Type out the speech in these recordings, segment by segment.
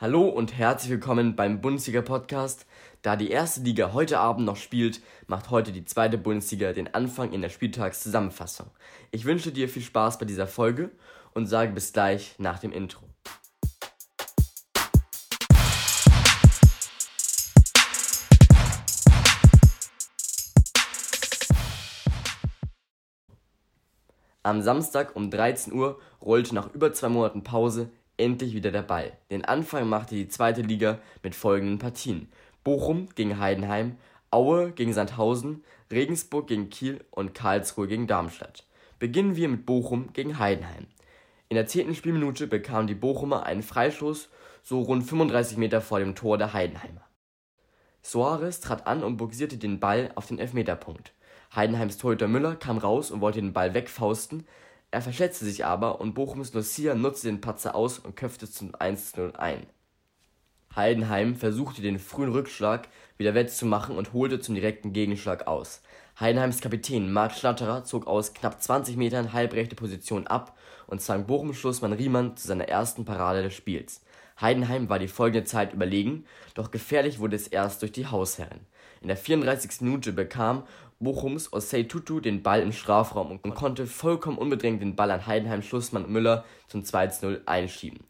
Hallo und herzlich willkommen beim Bundesliga Podcast. Da die erste Liga heute Abend noch spielt, macht heute die zweite Bundesliga den Anfang in der Spieltagszusammenfassung. Ich wünsche dir viel Spaß bei dieser Folge und sage bis gleich nach dem Intro. Am Samstag um 13 Uhr rollte nach über zwei Monaten Pause endlich wieder der Ball. Den Anfang machte die zweite Liga mit folgenden Partien: Bochum gegen Heidenheim, Aue gegen Sandhausen, Regensburg gegen Kiel und Karlsruhe gegen Darmstadt. Beginnen wir mit Bochum gegen Heidenheim. In der zehnten Spielminute bekamen die Bochumer einen Freistoß so rund 35 Meter vor dem Tor der Heidenheimer. Soares trat an und boxierte den Ball auf den Elfmeterpunkt. Heidenheims Torhüter Müller kam raus und wollte den Ball wegfausten, er verschätzte sich aber und Bochums Lucia nutzte den Patzer aus und köpfte zum 1:0 ein. Heidenheim versuchte den frühen Rückschlag wieder wettzumachen und holte zum direkten Gegenschlag aus. Heidenheims Kapitän Marc Schnatterer zog aus knapp 20 Metern halbrechte Position ab und zwang Bochum-Schlussmann Riemann zu seiner ersten Parade des Spiels. Heidenheim war die folgende Zeit überlegen, doch gefährlich wurde es erst durch die Hausherren. In der 34. Minute bekam Bochums Osei Tutu den Ball im Strafraum und konnte vollkommen unbedrängt den Ball an Heidenheim-Schlussmann Müller zum 2:0 einschieben.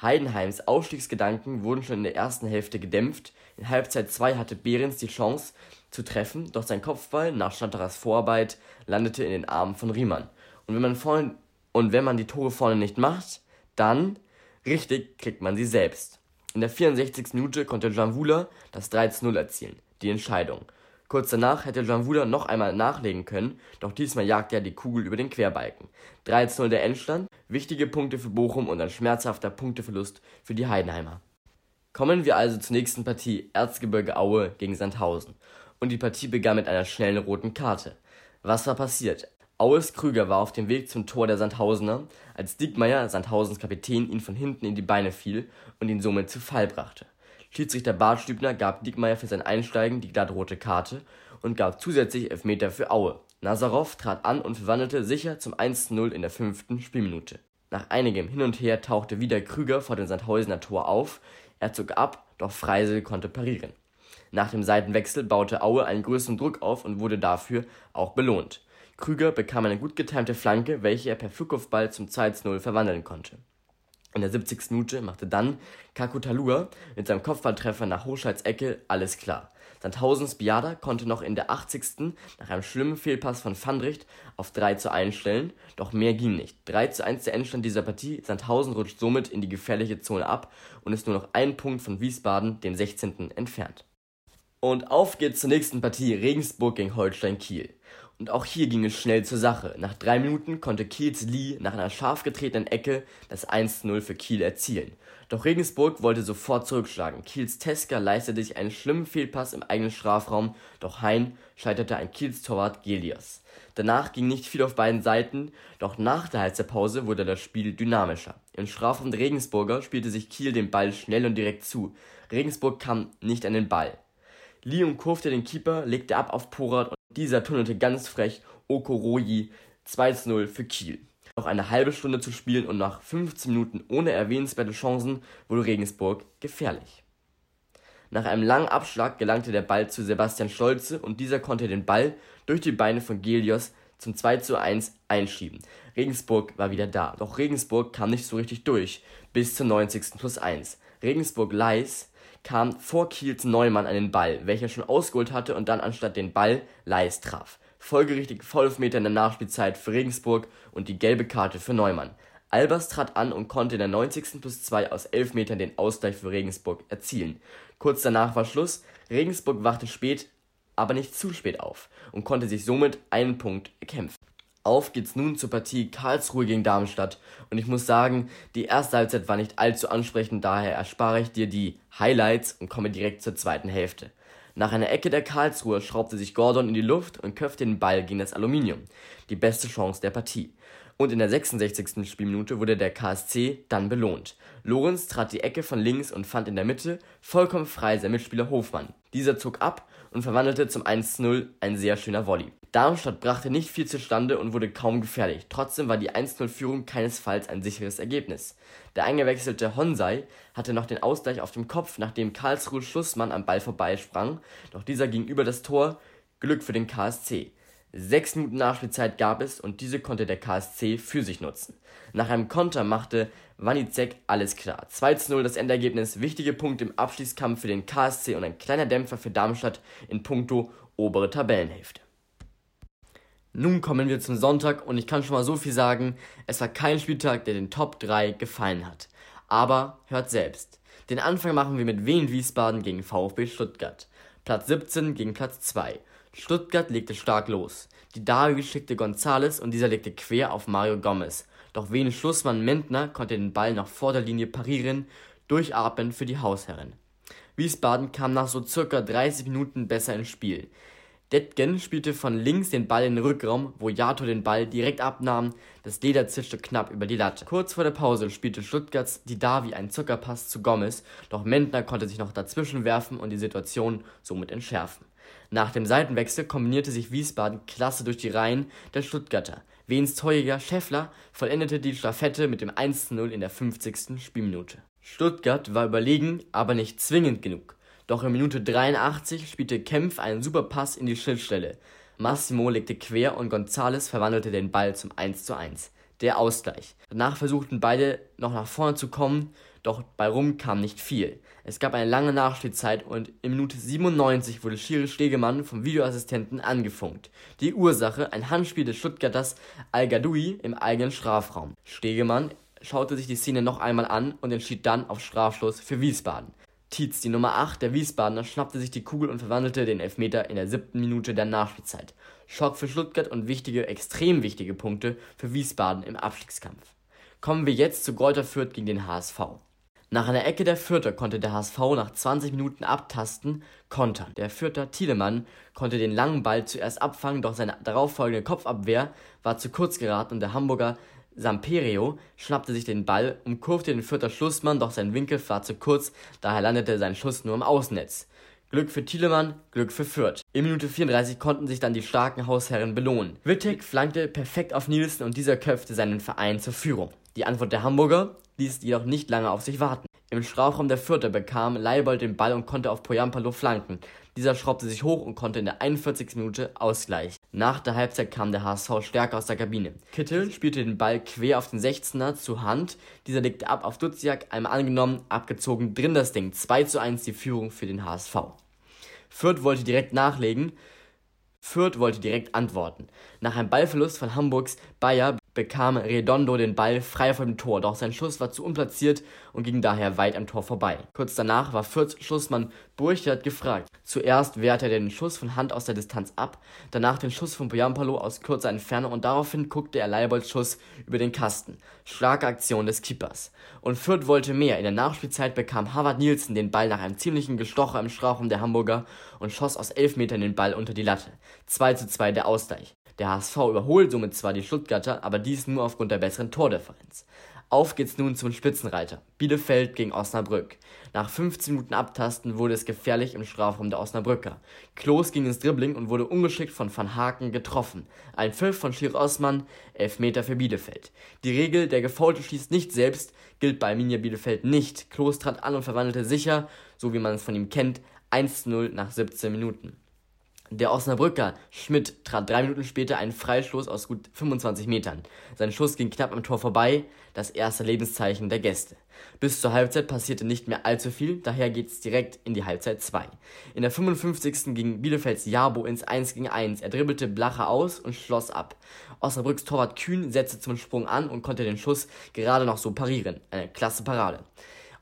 Heidenheims Aufstiegsgedanken wurden schon in der ersten Hälfte gedämpft, in Halbzeit 2 hatte Behrens die Chance zu treffen, doch sein Kopfball nach Schnatterers Vorarbeit landete in den Armen von Riemann. Und wenn man vorne und wenn man die Tore vorne nicht macht, dann richtig kriegt man sie selbst. In der 64. Minute konnte Jean Wouler das 3:0 erzielen, die Entscheidung. Kurz danach hätte Wooler noch einmal nachlegen können, doch diesmal jagte er die Kugel über den Querbalken. 3:0 der Endstand, wichtige Punkte für Bochum und ein schmerzhafter Punkteverlust für die Heidenheimer. Kommen wir also zur nächsten Partie Erzgebirge Aue gegen Sandhausen. Und die Partie begann mit einer schnellen roten Karte. Was war passiert? Aues Krüger war auf dem Weg zum Tor der Sandhausener, als Diekmeyer, Sandhausens Kapitän, ihn von hinten in die Beine fiel und ihn somit zu Fall brachte. Schiedsrichter Bart Stübner gab Diekmeyer für sein Einsteigen die glattrote Karte und gab zusätzlich Elfmeter für Aue. Nazarov trat an und verwandelte sicher zum 1:0 in der fünften Spielminute. Nach einigem Hin und Her tauchte wieder Krüger vor dem Sandhausener Tor auf, er zog ab, doch Freisel konnte parieren. Nach dem Seitenwechsel baute Aue einen größeren Druck auf und wurde dafür auch belohnt. Krüger bekam eine gut getimte Flanke, welche er per Flugkopfball zum 2:0 verwandeln konnte in der 70. Minute machte dann Kakutalua mit seinem Kopfballtreffer nach Hochscheids Ecke alles klar. Sandhausens Biada konnte noch in der 80. nach einem schlimmen Fehlpass von Fandricht auf 3 zu 1 stellen, doch mehr ging nicht. 3 zu 1 der Endstand dieser Partie, Sandhausen rutscht somit in die gefährliche Zone ab und ist nur noch ein Punkt von Wiesbaden, dem 16. entfernt. Und auf geht's zur nächsten Partie Regensburg gegen Holstein Kiel. Und auch hier ging es schnell zur Sache. Nach drei Minuten konnte Kiels Lee nach einer scharf getretenen Ecke das 1:0 für Kiel erzielen. Doch Regensburg wollte sofort zurückschlagen. Kiels Teska leistete sich einen schlimmen Fehlpass im eigenen Strafraum, doch Hein scheiterte ein Kiels Torwart Gelios. Danach ging nicht viel auf beiden Seiten, doch nach der Halbzeitpause wurde das Spiel dynamischer. Im Strafraum der Regensburger spielte sich Kiel den Ball schnell und direkt zu. Regensburg kam nicht an den Ball. Lee umkurfte den Keeper, legte ab auf Porat und dieser tunnelte ganz frech Okoroyi 2-0 für Kiel. Noch eine halbe Stunde zu spielen und nach 15 Minuten ohne erwähnenswerte Chancen wurde Regensburg gefährlich. Nach einem langen Abschlag gelangte der Ball zu Sebastian Stolze und dieser konnte den Ball durch die Beine von Gelios zum 2 1 einschieben. Regensburg war wieder da, doch Regensburg kam nicht so richtig durch, bis zur 90. plus 1. Regensburg-Leis kam vor Kiels Neumann an den Ball, welcher schon ausgeholt hatte und dann anstatt den Ball Leis traf. Folgerichtig Vollmeter in der Nachspielzeit für Regensburg und die gelbe Karte für Neumann. Albers trat an und konnte in der 90. plus 2 aus 11 Metern den Ausgleich für Regensburg erzielen. Kurz danach war Schluss. Regensburg wachte spät, aber nicht zu spät auf und konnte sich somit einen Punkt erkämpfen. Auf geht's nun zur Partie Karlsruhe gegen Darmstadt. Und ich muss sagen, die erste Halbzeit war nicht allzu ansprechend, daher erspare ich dir die Highlights und komme direkt zur zweiten Hälfte. Nach einer Ecke der Karlsruhe schraubte sich Gordon in die Luft und köpfte den Ball gegen das Aluminium. Die beste Chance der Partie. Und in der 66. Spielminute wurde der KSC dann belohnt. Lorenz trat die Ecke von links und fand in der Mitte vollkommen frei sein Mitspieler Hofmann. Dieser zog ab und verwandelte zum 1:0 ein sehr schöner Volley. Darmstadt brachte nicht viel zustande und wurde kaum gefährlich, trotzdem war die 1:0-Führung keinesfalls ein sicheres Ergebnis. Der eingewechselte Honsai hatte noch den Ausgleich auf dem Kopf, nachdem Karlsruhes Schlussmann am Ball vorbeisprang, doch dieser ging über das Tor, Glück für den KSC. Sechs Minuten Nachspielzeit gab es und diese konnte der KSC für sich nutzen. Nach einem Konter machte Wanizek alles klar. 2:0 das Endergebnis, wichtige Punkte im Abschließkampf für den KSC und ein kleiner Dämpfer für Darmstadt in puncto obere Tabellenhälfte. Nun kommen wir zum Sonntag und ich kann schon mal so viel sagen, es war kein Spieltag, der den Top 3 gefallen hat. Aber hört selbst. Den Anfang machen wir mit Wien Wiesbaden gegen VfB Stuttgart. Platz 17 gegen Platz 2. Stuttgart legte stark los. Die Davi schickte Gonzales und dieser legte quer auf Mario Gomez. Doch Wien Schlussmann Mentner konnte den Ball nach Vorderlinie parieren, durchatmen für die Hausherren. Wiesbaden kam nach so circa 30 Minuten besser ins Spiel. Detgen spielte von links den Ball in den Rückraum, wo Jato den Ball direkt abnahm, das Leder zischte knapp über die Latte. Kurz vor der Pause spielte Stuttgarts Didavi einen Zuckerpass zu Gomez, doch Mentner konnte sich noch dazwischen werfen und die Situation somit entschärfen. Nach dem Seitenwechsel kombinierte sich Wiesbaden klasse durch die Reihen der Stuttgarter. Wens Torjäger Scheffler vollendete die Staffette mit dem 1:0 in der 50. Spielminute. Stuttgart war überlegen, aber nicht zwingend genug. Doch in Minute 83 spielte Kempf einen super Pass in die Schnittstelle. Massimo legte quer und Gonzales verwandelte den Ball zum 1:1. Der Ausgleich. Danach versuchten beide noch nach vorne zu kommen, doch bei Rum kam nicht viel. Es gab eine lange Nachspielzeit und in Minute 97 wurde Schiri Stegemann vom Videoassistenten angefunkt. Die Ursache ein Handspiel des Stuttgarters Al-Gadoui im eigenen Strafraum. Stegemann schaute sich die Szene noch einmal an und entschied dann auf Strafschluss für Wiesbaden. Tietz, die Nummer 8 der Wiesbadener, schnappte sich die Kugel und verwandelte den Elfmeter in der siebten Minute der Nachspielzeit. Schock für Stuttgart und wichtige, extrem wichtige Punkte für Wiesbaden im Abstiegskampf. Kommen wir jetzt zu Greuther Fürth gegen den HSV. Nach einer Ecke der Fürther konnte der HSV nach 20 Minuten abtasten, kontern. Der Fürther Thielemann konnte den langen Ball zuerst abfangen, doch seine darauffolgende Kopfabwehr war zu kurz geraten und der Hamburger Samperio schnappte sich den Ball, umkurfte den Fürther Schlussmann, doch sein Winkel war zu kurz, daher landete sein Schuss nur im Außennetz. Glück für Thielemann, Glück für Fürth. In Minute 34 konnten sich dann die starken Hausherren belohnen. Wittek flankte perfekt auf Nielsen und dieser köpfte seinen Verein zur Führung. Die Antwort der Hamburger ließ jedoch nicht lange auf sich warten. Im Strafraum der Fürther bekam Leibold den Ball und konnte auf Poyampalo flanken. Dieser schraubte sich hoch und konnte in der 41. Minute ausgleichen. Nach der Halbzeit kam der HSV stärker aus der Kabine. Kittel spielte den Ball quer auf den 16er zu Hand. Dieser legte ab auf Duziak, einmal angenommen, abgezogen, drin das Ding. 2 zu 1 die Führung für den HSV. Fürth wollte direkt nachlegen. Fürth wollte direkt antworten. Nach einem Ballverlust von Hamburgs Bayer bekam Redondo den Ball frei vor dem Tor, doch sein Schuss war zu unplatziert und ging daher weit am Tor vorbei. Kurz danach war Fürths Schussmann Burchard gefragt. Zuerst wehrte er den Schuss von Hand aus der Distanz ab, danach den Schuss von Poyampalo aus kurzer Entfernung und daraufhin guckte er Leibolds Schuss über den Kasten. Starke Aktion des Keepers. Und Fürth wollte mehr. In der Nachspielzeit bekam Harvard Nielsen den Ball nach einem ziemlichen Gestocher im Strafraum der Hamburger und schoss aus elf Metern den Ball unter die Latte. 2 zu 2 der Ausgleich. Der HSV überholt somit zwar die Stuttgarter, aber dies nur aufgrund der besseren Tordifferenz. Auf geht's nun zum Spitzenreiter. Bielefeld gegen Osnabrück. Nach 15 Minuten Abtasten wurde es gefährlich im Strafraum der Osnabrücker. Klos ging ins Dribbling und wurde ungeschickt von Van Haken getroffen. Ein Pfiff von Schir Osman, Elfmeter für Bielefeld. Die Regel, der Gefaulte schießt nicht selbst, gilt bei Arminia Bielefeld nicht. Klos trat an und verwandelte sicher, so wie man es von ihm kennt, 1-0 nach 17 Minuten. Der Osnabrücker Schmidt trat drei Minuten später einen Freistoß aus gut 25 Metern. Sein Schuss ging knapp am Tor vorbei, das erste Lebenszeichen der Gäste. Bis zur Halbzeit passierte nicht mehr allzu viel, daher geht's direkt in die Halbzeit 2. In der 55. ging Bielefelds Jabo ins 1 gegen 1. Er dribbelte Blacher aus und schloss ab. Osnabrücks Torwart Kühn setzte zum Sprung an und konnte den Schuss gerade noch so parieren. Eine klasse Parade.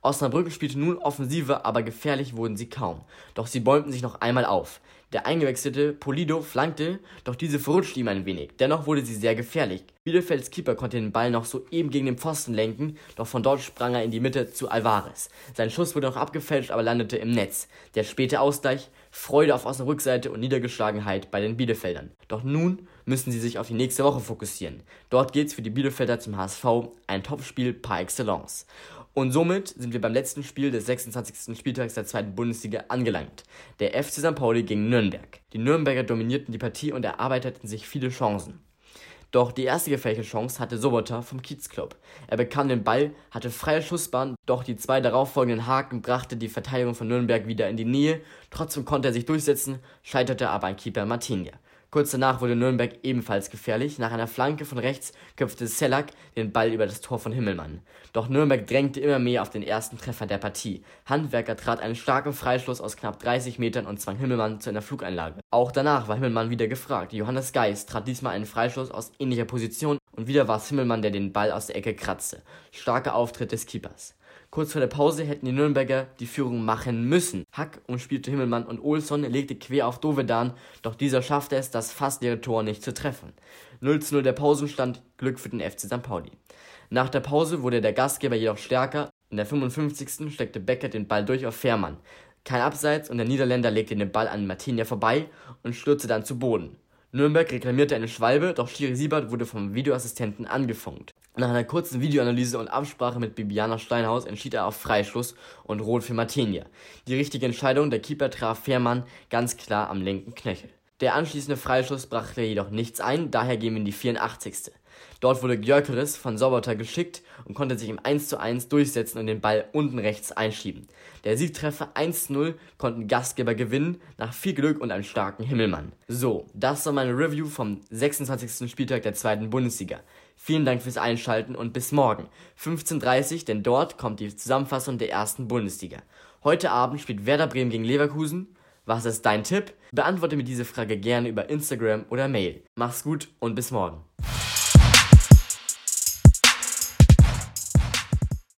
Osnabrück spielte nun Offensive, aber gefährlich wurden sie kaum. Doch sie bäumten sich noch einmal auf. Der eingewechselte Polido flankte, doch diese verrutschte ihm ein wenig. Dennoch wurde sie sehr gefährlich. Bielefelds Keeper konnte den Ball noch soeben gegen den Pfosten lenken, doch von dort sprang er in die Mitte zu Alvarez. Sein Schuss wurde noch abgefälscht, aber landete im Netz. Der späte Ausgleich, Freude auf Osnabrückseite und Niedergeschlagenheit bei den Bielefeldern. Doch nun müssen sie sich auf die nächste Woche fokussieren. Dort geht's für die Bielefelder zum HSV, ein Topspiel par excellence. Und somit sind wir beim letzten Spiel des 26. Spieltags der zweiten Bundesliga angelangt. Der FC St. Pauli gegen Nürnberg. Die Nürnberger dominierten die Partie und erarbeiteten sich viele Chancen. Doch die erste gefährliche Chance hatte Sobota vom Kiezclub. Er bekam den Ball, hatte freie Schussbahn, doch die zwei darauffolgenden Haken brachte die Verteidigung von Nürnberg wieder in die Nähe. Trotzdem konnte er sich durchsetzen, scheiterte aber an Keeper Martinia. Kurz danach wurde Nürnberg ebenfalls gefährlich. Nach einer Flanke von rechts köpfte Selak den Ball über das Tor von Himmelmann. Doch Nürnberg drängte immer mehr auf den ersten Treffer der Partie. Handwerker trat einen starken Freischluss aus knapp 30 Metern und zwang Himmelmann zu einer Flugeinlage. Auch danach war Himmelmann wieder gefragt. Johannes Geis trat diesmal einen Freischluss aus ähnlicher Position und wieder war es Himmelmann, der den Ball aus der Ecke kratzte. Starker Auftritt des Keepers. Kurz vor der Pause hätten die Nürnberger die Führung machen müssen. Hack umspielte Himmelmann und Olsson legte quer auf Dovedan, doch dieser schaffte es, das fast leere Tor nicht zu treffen. 0 zu 0 der Pausenstand, Glück für den FC St. Pauli. Nach der Pause wurde der Gastgeber jedoch stärker. In der 55. steckte Becker den Ball durch auf Fährmann. Kein Abseits und der Niederländer legte den Ball an Martinia vorbei und stürzte dann zu Boden. Nürnberg reklamierte eine Schwalbe, doch Schiri Siebert wurde vom Videoassistenten angefunkt. Nach einer kurzen Videoanalyse und Absprache mit Bibiana Steinhaus entschied er auf Freischluss und Rot für Martinia. Die richtige Entscheidung, der Keeper traf Fährmann ganz klar am linken Knöchel. Der anschließende Freischluss brachte jedoch nichts ein, daher gehen wir in die 84. Dort wurde Gyökeres von Sobotta geschickt und konnte sich im 1:1 durchsetzen und den Ball unten rechts einschieben. Der Siegtreffer 1:0 konnten Gastgeber gewinnen, nach viel Glück und einem starken Himmelmann. So, das war meine Review vom 26. Spieltag der zweiten Bundesliga. Vielen Dank fürs Einschalten und bis morgen, 15.30 Uhr, denn dort kommt die Zusammenfassung der ersten Bundesliga. Heute Abend spielt Werder Bremen gegen Leverkusen. Was ist dein Tipp? Beantworte mir diese Frage gerne über Instagram oder Mail. Mach's gut und bis morgen.